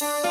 you